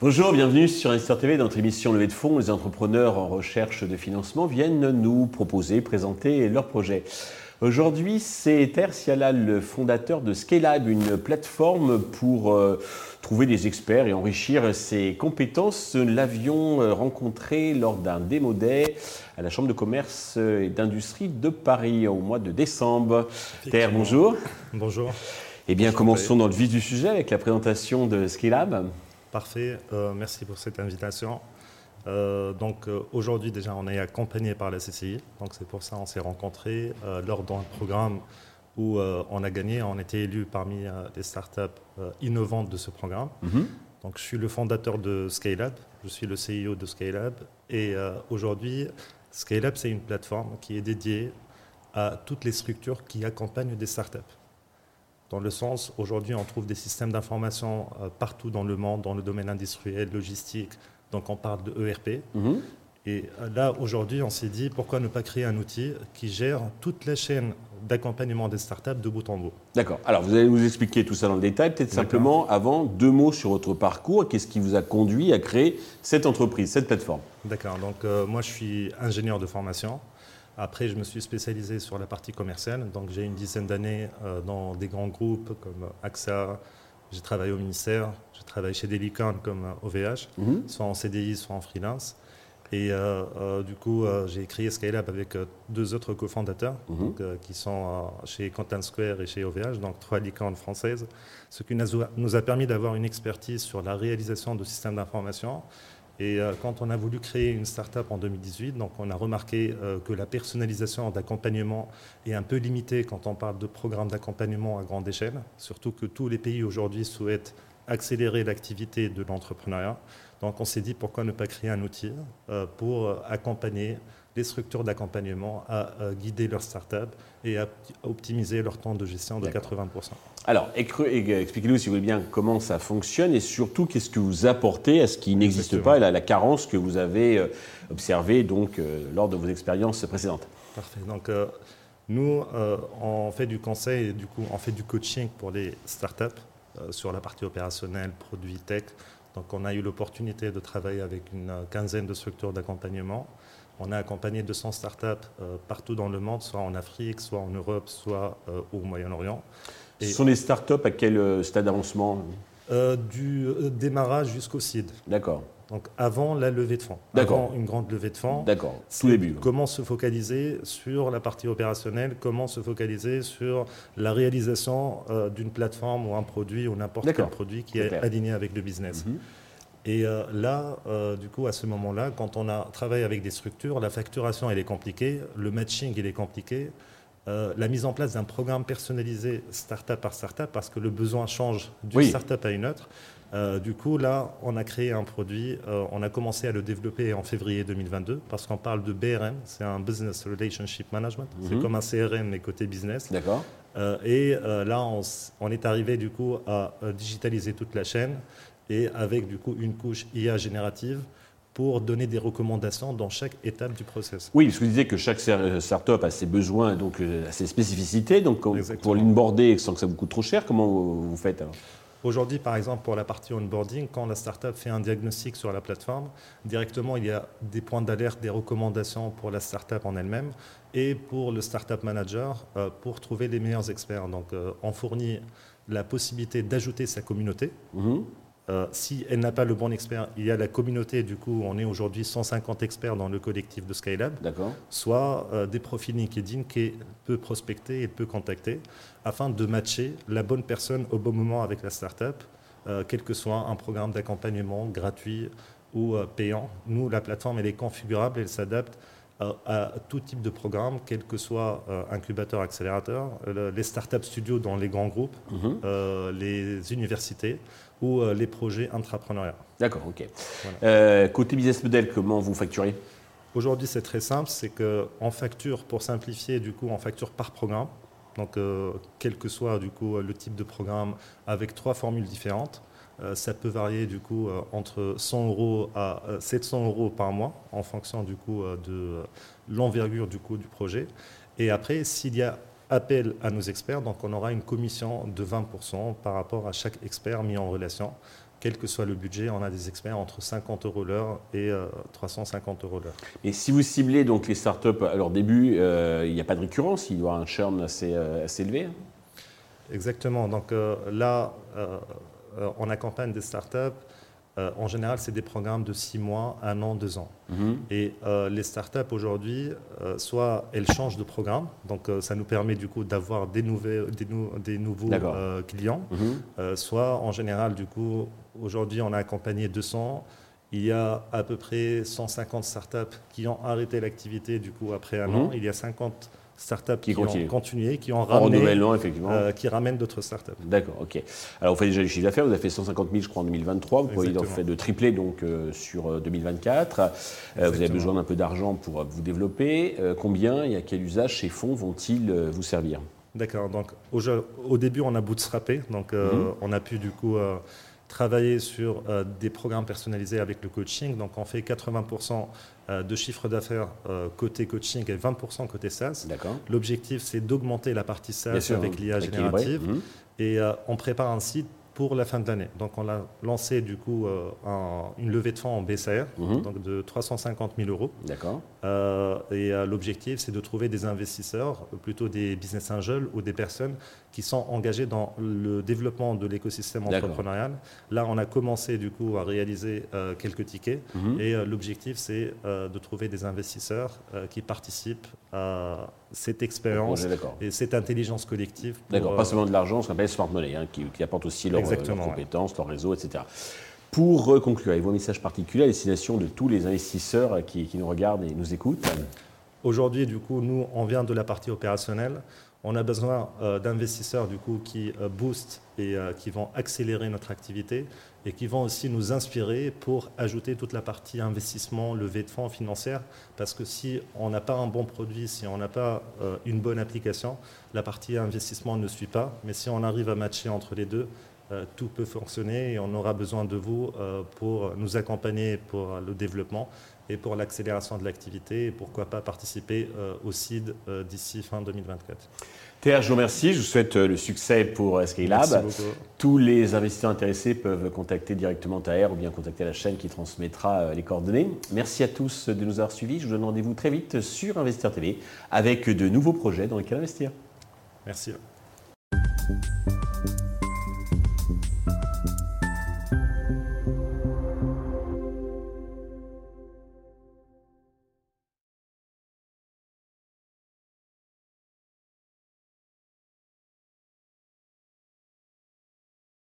Bonjour, bienvenue sur Investor TV. Dans notre émission Levée de fonds, les entrepreneurs en recherche de financement viennent nous proposer, présenter leurs projets. Aujourd'hui, c'est Tertialal, le fondateur de Scalab, une plateforme pour euh, trouver des experts et enrichir ses compétences. Nous l'avions euh, rencontré lors d'un démo day à la Chambre de commerce et d'industrie de Paris au mois de décembre. Terre, bonjour. Bonjour. Eh bien, commençons dans le vif du sujet avec la présentation de Scalab. Parfait, euh, merci pour cette invitation. Euh, donc euh, aujourd'hui déjà on est accompagné par la CCI, donc c'est pour ça qu'on s'est rencontrés lors d'un programme où on a gagné, on a été élu parmi les startups innovantes de ce programme. Mhm. Donc je suis le fondateur de Scalab, je suis le CEO de Scalab et aujourd'hui Scalab c'est une plateforme qui est dédiée à toutes les structures qui accompagnent des startups dans le sens, aujourd'hui, on trouve des systèmes d'information euh, partout dans le monde, dans le domaine industriel, logistique. Donc, on parle de ERP. Mhm. Et euh, là, aujourd'hui, on s'est dit, pourquoi ne pas créer un outil qui gère toute la chaîne d'accompagnement des startups de bout en bout D'accord. Alors, vous allez nous expliquer tout ça dans le détail. Peut-être simplement, avant, deux mots sur votre parcours. Qu'est-ce qui vous a conduit à créer cette entreprise, cette plateforme? D'accord. Donc, euh, moi, je suis ingénieur de formation. Après, je me suis spécialisé sur la partie commerciale. Donc, j'ai une dizaine d'années euh, dans des grands groupes comme AXA. J'ai travaillé au ministère. J'ai travaillé chez des licornes comme OVH, mhm. soit en CDI, soit en freelance. Et euh, euh, du coup, j'ai créé Scalab avec deux autres cofondateurs mhm. qui sont chez Content Square et chez OVH, donc trois licornes françaises, ce qui nous a permis d'avoir une expertise sur la réalisation de systèmes d'information et euh, quand on a voulu créer une start-up en 2018, donc on a remarqué euh, que la personnalisation d'accompagnement est un peu limitée quand on parle de programmes d'accompagnement à grande échelle, surtout que tous les pays aujourd'hui souhaitent accélérer l'activité de l'entrepreneuriat. Donc on s'est dit pourquoi ne pas créer un outil euh, pour accompagner les structures d'accompagnement à, guider leur start-up et à optimiser leur temps de gestion de 80%. Alors, expliquez-nous, si vous voulez bien, comment ça fonctionne et surtout, qu'est-ce que vous apportez à ce qui n'existe pas et la, la, carence que vous avez euh, observée donc, euh, lors de vos expériences précédentes. Parfait. Donc, euh, nous, on fait du conseil et du coup, on fait du coaching pour les startups sur la partie opérationnelle, produits tech. Donc, on a eu l'opportunité de travailler avec une quinzaine de structures d'accompagnement. On a accompagné 200 startups euh, partout dans le monde, soit en Afrique, soit en Europe, soit euh, au Moyen-Orient. Ce sont des startups à quel euh, stade d'avancement Du démarrage jusqu'au CID. D'accord. Donc avant la levée de fonds. D'accord. Avant une grande levée de fonds. D'accord. Tout début. Comment se focaliser sur la partie opérationnelle, comment se focaliser sur la réalisation d'une plateforme ou un produit ou n'importe quel produit qui est, aligné avec le business. Mhm. Et euh, là, euh, du coup, à ce moment-là, quand on a travaillé avec des structures, la facturation, elle est compliquée, le matching, il est compliqué, euh, la mise en place d'un programme personnalisé startup par startup, parce que le besoin change d'une startup à une autre. du coup, là, on a créé un produit, on a commencé à le développer en février 2022, parce qu'on parle de BRM, c'est un Business Relationship Management, c'est mhm. comme un CRM mais côté business. D'accord. et là, on, on, est arrivé du coup à digitaliser toute la chaîne et avec du coup une couche IA générative pour donner des recommandations dans chaque étape du process. Oui, parce que vous disiez que chaque startup a ses besoins, donc euh, a ses spécificités. Donc pour l'inboarder sans que ça vous coûte trop cher, comment vous faites alors? Aujourd'hui, par exemple, pour la partie onboarding, quand la startup fait un diagnostic sur la plateforme, directement, il y a des points d'alerte, des recommandations pour la startup en elle-même et pour le startup manager euh, pour trouver les meilleurs experts. Donc, euh, on fournit la possibilité d'ajouter sa communauté. Mhm. Euh, si elle n'a pas le bon expert, il y a la communauté, du coup, on est aujourd'hui 150 experts dans le collectif de Skylab, soit euh, des profils LinkedIn qui peut prospecter et peut contacter afin de matcher la bonne personne au bon moment avec la startup, euh, quel que soit un programme d'accompagnement gratuit ou payant. Nous, la plateforme, elle est configurable, elle s'adapte à tout type de programme, quel que soit incubateur, accélérateur, les startups studios dans les grands groupes, mhm. les universités ou euh, les projets intrapreneuriats. D'accord, ok. Euh, côté business model, comment vous facturez Aujourd'hui, c'est très simple, c'est qu'on facture, pour simplifier, du coup, on facture par programme. Donc, euh, quel que soit du coup le type de programme, avec trois formules différentes. Ça peut varier du coup entre 100 euros à 700 euros par mois en fonction du coup de l'envergure du coût du projet. Et après, s'il y a appel à nos experts, donc on aura une commission de 20% par rapport à chaque expert mis en relation quel que soit le budget, on a des experts entre 50 euros l'heure et 350 euh, euros l'heure. Et si vous ciblez donc les startups à leur début, euh, il n'y a pas de récurrence, il doit y avoir un churn assez, euh, assez élevé Exactement. Donc là, on accompagne des startups euh, en général, c'est des programmes de 6 mois, 1 an, 2 ans. Mhm. Et euh, les startups aujourd'hui, euh, soit elles changent de programme, donc ça nous permet du coup d'avoir des, des, nouveaux clients, mhm. soit en général, du coup, aujourd'hui on a accompagné 200. Il y a à peu près 150 startups qui ont arrêté l'activité du coup après un mhm. an. Il y a 50 startups qui, ont continué, qui ont ramené, effectivement. Euh, qui ramènent d'autres startups. D'accord, ok. Alors, vous faites déjà le chiffre d'affaires, vous avez fait 150 000, je crois, en 2023. Vous pouvez en faire de tripler donc, euh, sur 2024. Euh, vous avez besoin d'un peu d'argent pour vous développer. combien et à quel usage ces fonds vont-ils vous servir? D'accord, donc au, au, début, on a bootstrappé, donc mhm. on a pu du coup travailler sur des programmes personnalisés avec le coaching. Donc on fait 80% euh, de chiffre d'affaires euh, côté coaching et 20% côté SaaS. L'objectif, c'est d'augmenter la partie SaaS avec l'IA générative. Mmh. Et euh, on prépare un site pour la fin de l'année. Donc on a lancé du coup euh, une levée de fonds en BCR, mhm. donc de 350 000 euros. D'accord. Euh, et euh, l'objectif, c'est de trouver des investisseurs, plutôt des business angels ou des personnes qui sont engagées dans le développement de l'écosystème entrepreneurial. Là, on a commencé du coup à réaliser quelques tickets mhm. et l'objectif, c'est de trouver des investisseurs qui participent à cette expérience et cette intelligence collective. D'accord, pas seulement de l'argent, ce qu'on appelle smart money, hein, qui, qui apporte aussi leur leurs compétences, leur réseau, etc. Pour conclure, avec vos messages particuliers à destination de tous les investisseurs qui, nous regardent et nous écoutent Aujourd'hui, du coup, nous, on vient de la partie opérationnelle. On a besoin euh, d'investisseurs du coup qui euh, boostent et euh, qui vont accélérer notre activité et qui vont aussi nous inspirer pour ajouter toute la partie investissement, levée de fonds financière. Parce que si on n'a pas un bon produit, si on n'a pas une bonne application, la partie investissement ne suit pas. Mais si on arrive à matcher entre les deux, tout peut fonctionner et on aura besoin de vous euh, pour nous accompagner pour le développement et pour l'accélération de l'activité et pourquoi pas participer euh, au CID d'ici fin 2024. Théa, je vous remercie. Je vous souhaite le succès pour Skylab. Tous les investisseurs intéressés peuvent contacter directement Taher ou bien contacter la chaîne qui transmettra les coordonnées. Merci à tous de nous avoir suivis. Je vous donne rendez-vous très vite sur Investisseur TV avec de nouveaux projets dans lesquels investir. Merci.